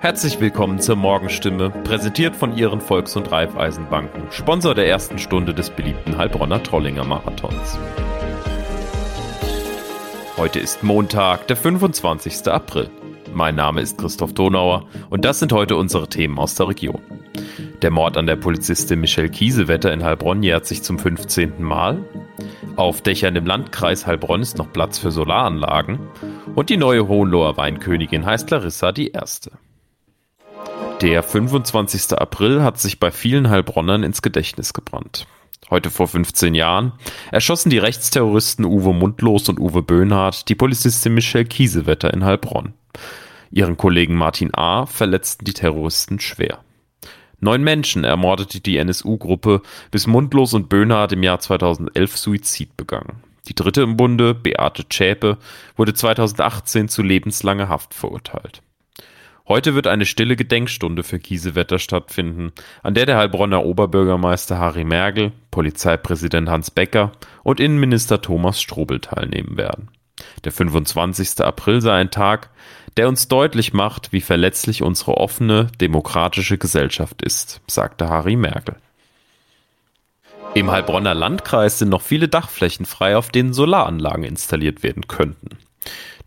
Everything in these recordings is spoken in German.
Herzlich willkommen zur Morgenstimme, präsentiert von Ihren Volks- und Raiffeisenbanken, Sponsor der ersten Stunde des beliebten Heilbronner Trollinger Marathons. Heute ist Montag, der 25. April. Mein Name ist Christoph Donauer und das sind heute unsere Themen aus der Region. Der Mord an der Polizistin Michelle Kiesewetter in Heilbronn jährt sich zum 15. Mal. Auf Dächern im Landkreis Heilbronn ist noch Platz für Solaranlagen. Und die neue Hohenloher Weinkönigin heißt Larissa die Erste. Der 25. April hat sich bei vielen Heilbronnern ins Gedächtnis gebrannt. Heute vor 15 Jahren erschossen die Rechtsterroristen Uwe Mundlos und Uwe Böhnhardt die Polizistin Michelle Kiesewetter in Heilbronn. Ihren Kollegen Martin A. verletzten die Terroristen schwer. Neun Menschen ermordete die NSU-Gruppe, bis Mundlos und Böhnhardt im Jahr 2011 Suizid begangen. Die dritte im Bunde, Beate Zschäpe, wurde 2018 zu lebenslanger Haft verurteilt. Heute wird eine stille Gedenkstunde für Kiesewetter stattfinden, an der der Heilbronner Oberbürgermeister Harry Mergel, Polizeipräsident Hans Becker und Innenminister Thomas Strobel teilnehmen werden. Der 25. April sei ein Tag, der uns deutlich macht, wie verletzlich unsere offene, demokratische Gesellschaft ist, sagte Harry Merkel. Im Heilbronner Landkreis sind noch viele Dachflächen frei, auf denen Solaranlagen installiert werden könnten.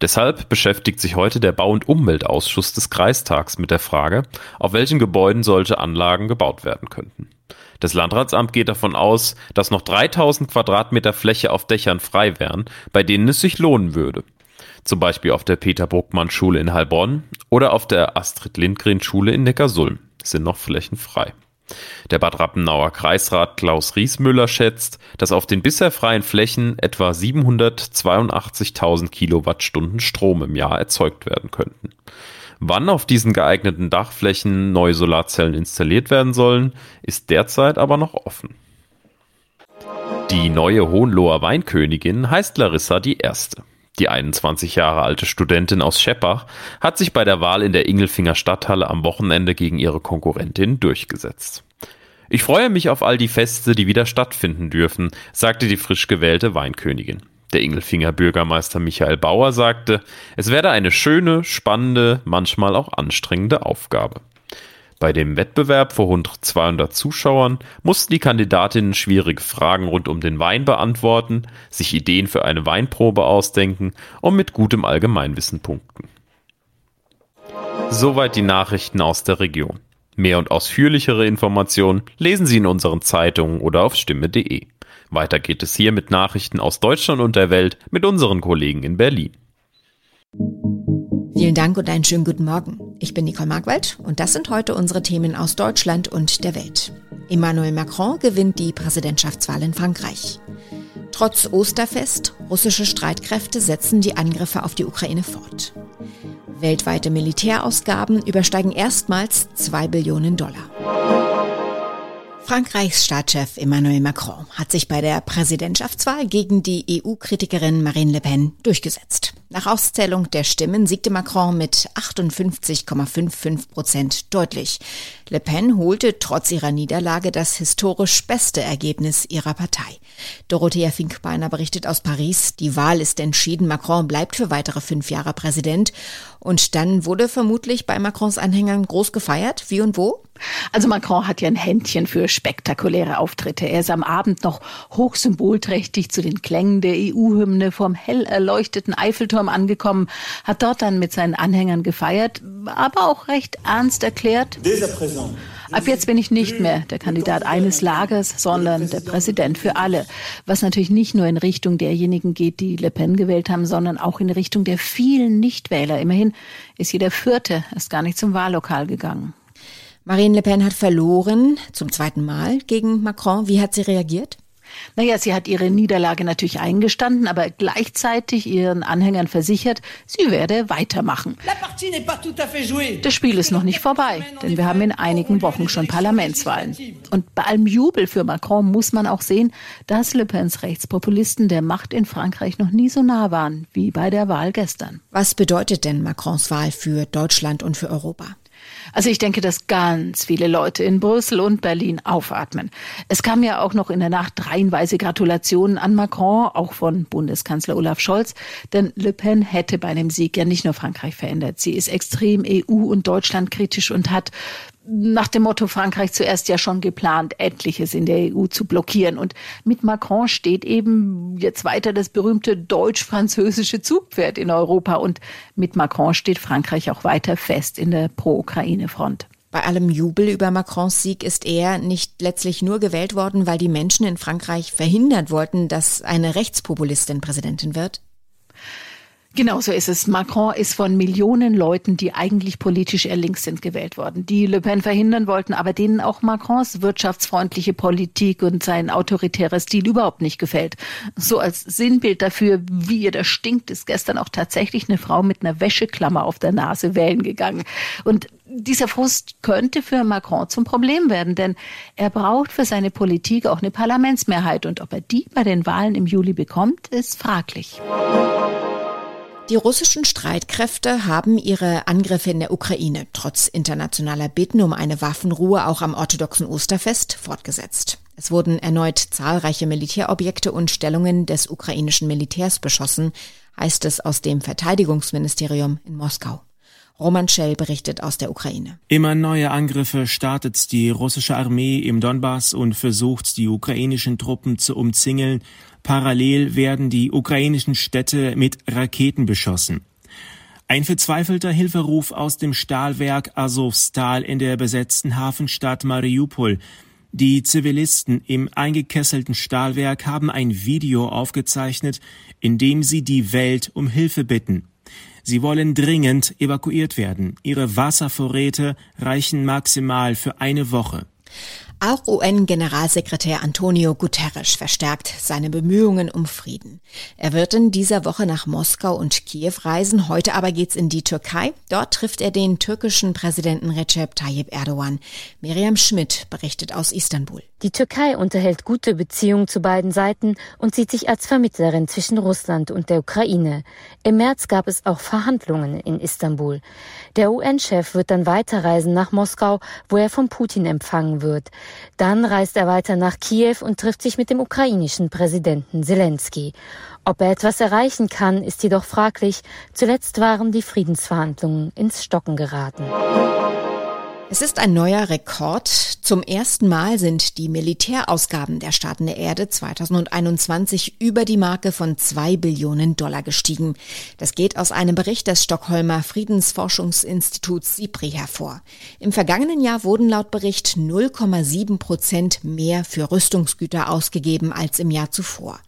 Deshalb beschäftigt sich heute der Bau- und Umweltausschuss des Kreistags mit der Frage, auf welchen Gebäuden solche Anlagen gebaut werden könnten. Das Landratsamt geht davon aus, dass noch 3000 Quadratmeter Fläche auf Dächern frei wären, bei denen es sich lohnen würde zum Beispiel auf der Peter-Bruckmann-Schule in Heilbronn oder auf der Astrid-Lindgren-Schule in Neckarsulm sind noch Flächen frei. Der Bad Rappenauer Kreisrat Klaus Riesmüller schätzt, dass auf den bisher freien Flächen etwa 782.000 Kilowattstunden Strom im Jahr erzeugt werden könnten. Wann auf diesen geeigneten Dachflächen neue Solarzellen installiert werden sollen, ist derzeit aber noch offen. Die neue Hohenloher Weinkönigin heißt Larissa die Erste. Die 21 Jahre alte Studentin aus Scheppach hat sich bei der Wahl in der Ingelfinger Stadthalle am Wochenende gegen ihre Konkurrentin durchgesetzt. Ich freue mich auf all die Feste, die wieder stattfinden dürfen, sagte die frisch gewählte Weinkönigin. Der Ingelfinger Bürgermeister Michael Bauer sagte, es werde eine schöne, spannende, manchmal auch anstrengende Aufgabe. Bei dem Wettbewerb vor rund 200 Zuschauern mussten die Kandidatinnen schwierige Fragen rund um den Wein beantworten, sich Ideen für eine Weinprobe ausdenken und mit gutem Allgemeinwissen punkten. Soweit die Nachrichten aus der Region. Mehr und ausführlichere Informationen lesen Sie in unseren Zeitungen oder auf stimme.de. Weiter geht es hier mit Nachrichten aus Deutschland und der Welt mit unseren Kollegen in Berlin. Vielen Dank und einen schönen guten Morgen. Ich bin Nicole Markwald und das sind heute unsere Themen aus Deutschland und der Welt. Emmanuel Macron gewinnt die Präsidentschaftswahl in Frankreich. Trotz Osterfest, russische Streitkräfte setzen die Angriffe auf die Ukraine fort. Weltweite Militärausgaben übersteigen erstmals 2 Billionen Dollar. Frankreichs Staatschef Emmanuel Macron hat sich bei der Präsidentschaftswahl gegen die EU-Kritikerin Marine Le Pen durchgesetzt. Nach Auszählung der Stimmen siegte Macron mit 58,55 Prozent deutlich. Le Pen holte trotz ihrer Niederlage das historisch beste Ergebnis ihrer Partei. Dorothea Finkbeiner berichtet aus Paris, die Wahl ist entschieden, Macron bleibt für weitere fünf Jahre Präsident. Und dann wurde vermutlich bei Macrons Anhängern groß gefeiert. Wie und wo? Also Macron hat ja ein Händchen für spektakuläre Auftritte. Er ist am Abend noch hochsymbolträchtig zu den Klängen der EU-Hymne vom hell erleuchteten Eiffelturm angekommen, hat dort dann mit seinen Anhängern gefeiert, aber auch recht ernst erklärt. Ab jetzt bin ich nicht mehr der Kandidat eines Lagers, sondern der Präsident für alle. Was natürlich nicht nur in Richtung derjenigen geht, die Le Pen gewählt haben, sondern auch in Richtung der vielen Nichtwähler. Immerhin ist jeder Vierte erst gar nicht zum Wahllokal gegangen. Marine Le Pen hat verloren, zum zweiten Mal gegen Macron. Wie hat sie reagiert? Naja, sie hat ihre Niederlage natürlich eingestanden, aber gleichzeitig ihren Anhängern versichert, sie werde weitermachen. Das Spiel ist noch nicht vorbei, denn wir haben in einigen Wochen schon Parlamentswahlen. Und bei allem Jubel für Macron muss man auch sehen, dass Le Pens Rechtspopulisten der Macht in Frankreich noch nie so nah waren wie bei der Wahl gestern. Was bedeutet denn Macrons Wahl für Deutschland und für Europa? Also ich denke, dass ganz viele Leute in Brüssel und Berlin aufatmen. Es kam ja auch noch in der Nacht reihenweise Gratulationen an Macron, auch von Bundeskanzler Olaf Scholz. Denn Le Pen hätte bei einem Sieg ja nicht nur Frankreich verändert. Sie ist extrem EU- und Deutschland kritisch und hat nach dem Motto Frankreich zuerst ja schon geplant, etliches in der EU zu blockieren. Und mit Macron steht eben jetzt weiter das berühmte deutsch-französische Zugpferd in Europa. Und mit Macron steht Frankreich auch weiter fest in der Pro-Ukraine-Front. Bei allem Jubel über Macrons Sieg ist er nicht letztlich nur gewählt worden, weil die Menschen in Frankreich verhindert wollten, dass eine Rechtspopulistin Präsidentin wird? Genau so ist es. Macron ist von Millionen Leuten, die eigentlich politisch eher links sind, gewählt worden, die Le Pen verhindern wollten, aber denen auch Macrons wirtschaftsfreundliche Politik und sein autoritärer Stil überhaupt nicht gefällt. So als Sinnbild dafür, wie ihr das stinkt, ist gestern auch tatsächlich eine Frau mit einer Wäscheklammer auf der Nase wählen gegangen. Und dieser Frust könnte für Macron zum Problem werden, denn er braucht für seine Politik auch eine Parlamentsmehrheit. Und ob er die bei den Wahlen im Juli bekommt, ist fraglich. Die russischen Streitkräfte haben ihre Angriffe in der Ukraine trotz internationaler Bitten um eine Waffenruhe auch am orthodoxen Osterfest fortgesetzt. Es wurden erneut zahlreiche Militärobjekte und Stellungen des ukrainischen Militärs beschossen, heißt es aus dem Verteidigungsministerium in Moskau. Roman Schell berichtet aus der Ukraine. Immer neue Angriffe startet die russische Armee im Donbass und versucht, die ukrainischen Truppen zu umzingeln. Parallel werden die ukrainischen Städte mit Raketen beschossen. Ein verzweifelter Hilferuf aus dem Stahlwerk Azovstal in der besetzten Hafenstadt Mariupol. Die Zivilisten im eingekesselten Stahlwerk haben ein Video aufgezeichnet, in dem sie die Welt um Hilfe bitten. Sie wollen dringend evakuiert werden. Ihre Wasservorräte reichen maximal für eine Woche. Auch UN-Generalsekretär Antonio Guterres verstärkt seine Bemühungen um Frieden. Er wird in dieser Woche nach Moskau und Kiew reisen. Heute aber geht's in die Türkei. Dort trifft er den türkischen Präsidenten Recep Tayyip Erdogan. Miriam Schmidt berichtet aus Istanbul. Die Türkei unterhält gute Beziehungen zu beiden Seiten und sieht sich als Vermittlerin zwischen Russland und der Ukraine. Im März gab es auch Verhandlungen in Istanbul. Der UN-Chef wird dann weiterreisen nach Moskau, wo er von Putin empfangen wird. Dann reist er weiter nach Kiew und trifft sich mit dem ukrainischen Präsidenten Zelensky. Ob er etwas erreichen kann, ist jedoch fraglich. Zuletzt waren die Friedensverhandlungen ins Stocken geraten. Es ist ein neuer Rekord. Zum ersten Mal sind die Militärausgaben der Staaten der Erde 2021 über die Marke von zwei Billionen Dollar gestiegen. Das geht aus einem Bericht des Stockholmer Friedensforschungsinstituts SIPRI hervor. Im vergangenen Jahr wurden laut Bericht 0,7 Prozent mehr für Rüstungsgüter ausgegeben als im Jahr zuvor.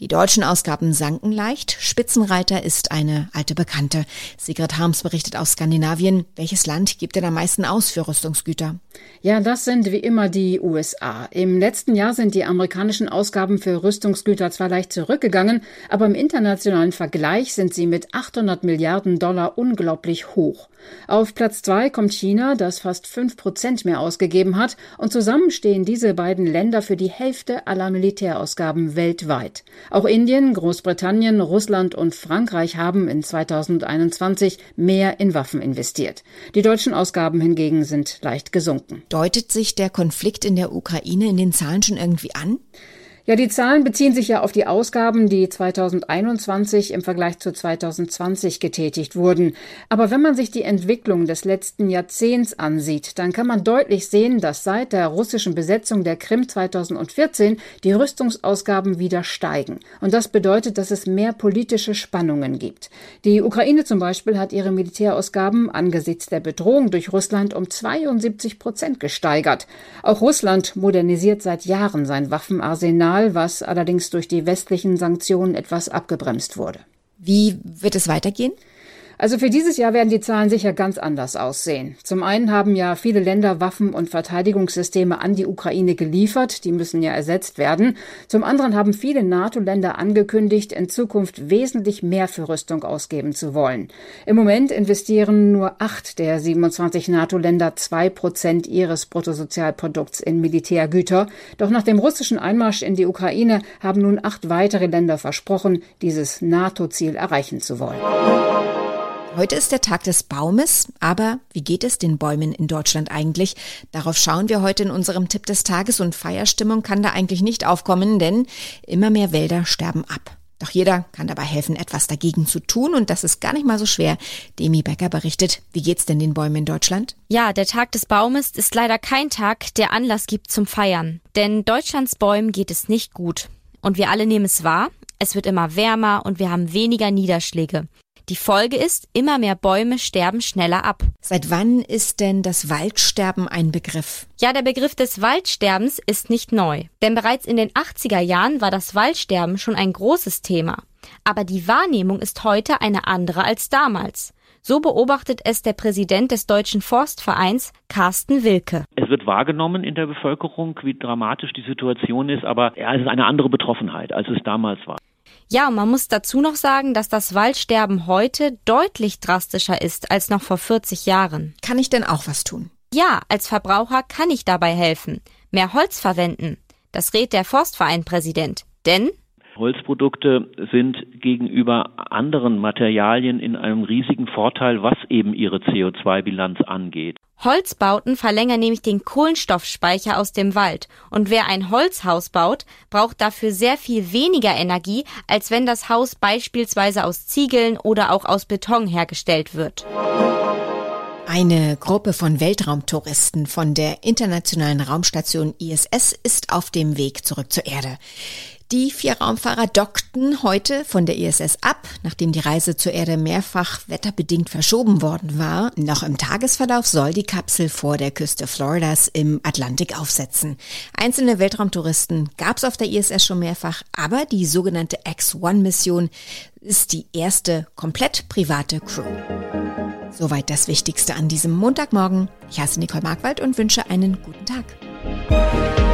Die deutschen Ausgaben sanken leicht. Spitzenreiter ist eine alte Bekannte. Sigrid Harms berichtet aus Skandinavien. Welches Land gibt denn am meisten aus für Rüstungsgüter? Ja, das sind wie immer die USA. Im letzten Jahr sind die amerikanischen Ausgaben für Rüstungsgüter zwar leicht zurückgegangen, aber im internationalen Vergleich sind sie mit 800 Milliarden Dollar unglaublich hoch. Auf Platz zwei kommt China, das fast fünf Prozent mehr ausgegeben hat, und zusammen stehen diese beiden Länder für die Hälfte aller Militärausgaben weltweit. Auch Indien, Großbritannien, Russland und Frankreich haben in 2021 mehr in Waffen investiert. Die deutschen Ausgaben hingegen sind leicht gesunken. Deutet sich der Konflikt in der Ukraine in den Zahlen schon irgendwie an? Ja, die Zahlen beziehen sich ja auf die Ausgaben, die 2021 im Vergleich zu 2020 getätigt wurden. Aber wenn man sich die Entwicklung des letzten Jahrzehnts ansieht, dann kann man deutlich sehen, dass seit der russischen Besetzung der Krim 2014 die Rüstungsausgaben wieder steigen. Und das bedeutet, dass es mehr politische Spannungen gibt. Die Ukraine zum Beispiel hat ihre Militärausgaben angesichts der Bedrohung durch Russland um 72 Prozent gesteigert. Auch Russland modernisiert seit Jahren sein Waffenarsenal Mal, was allerdings durch die westlichen Sanktionen etwas abgebremst wurde. Wie wird es weitergehen? Also für dieses Jahr werden die Zahlen sicher ganz anders aussehen. Zum einen haben ja viele Länder Waffen und Verteidigungssysteme an die Ukraine geliefert, die müssen ja ersetzt werden. Zum anderen haben viele NATO-Länder angekündigt, in Zukunft wesentlich mehr für Rüstung ausgeben zu wollen. Im Moment investieren nur acht der 27 NATO-Länder zwei Prozent ihres Bruttosozialprodukts in Militärgüter. Doch nach dem russischen Einmarsch in die Ukraine haben nun acht weitere Länder versprochen, dieses NATO-Ziel erreichen zu wollen. Heute ist der Tag des Baumes, aber wie geht es den Bäumen in Deutschland eigentlich? Darauf schauen wir heute in unserem Tipp des Tages und Feierstimmung kann da eigentlich nicht aufkommen, denn immer mehr Wälder sterben ab. Doch jeder kann dabei helfen, etwas dagegen zu tun und das ist gar nicht mal so schwer. Demi Becker berichtet, wie geht's denn den Bäumen in Deutschland? Ja, der Tag des Baumes ist leider kein Tag, der Anlass gibt zum Feiern. Denn Deutschlands Bäumen geht es nicht gut. Und wir alle nehmen es wahr, es wird immer wärmer und wir haben weniger Niederschläge. Die Folge ist, immer mehr Bäume sterben schneller ab. Seit wann ist denn das Waldsterben ein Begriff? Ja, der Begriff des Waldsterbens ist nicht neu. Denn bereits in den 80er Jahren war das Waldsterben schon ein großes Thema. Aber die Wahrnehmung ist heute eine andere als damals. So beobachtet es der Präsident des Deutschen Forstvereins, Carsten Wilke. Es wird wahrgenommen in der Bevölkerung, wie dramatisch die Situation ist, aber ja, es ist eine andere Betroffenheit, als es damals war. Ja, und man muss dazu noch sagen, dass das Waldsterben heute deutlich drastischer ist als noch vor 40 Jahren. Kann ich denn auch was tun? Ja, als Verbraucher kann ich dabei helfen. Mehr Holz verwenden. Das rät der Forstvereinpräsident. Denn Holzprodukte sind gegenüber anderen Materialien in einem riesigen Vorteil, was eben ihre CO2-Bilanz angeht. Holzbauten verlängern nämlich den Kohlenstoffspeicher aus dem Wald. Und wer ein Holzhaus baut, braucht dafür sehr viel weniger Energie, als wenn das Haus beispielsweise aus Ziegeln oder auch aus Beton hergestellt wird. Eine Gruppe von Weltraumtouristen von der internationalen Raumstation ISS ist auf dem Weg zurück zur Erde. Die vier Raumfahrer dockten heute von der ISS ab, nachdem die Reise zur Erde mehrfach wetterbedingt verschoben worden war. Noch im Tagesverlauf soll die Kapsel vor der Küste Floridas im Atlantik aufsetzen. Einzelne Weltraumtouristen gab es auf der ISS schon mehrfach, aber die sogenannte X-1-Mission ist die erste komplett private Crew. Soweit das Wichtigste an diesem Montagmorgen. Ich heiße Nicole Markwald und wünsche einen guten Tag.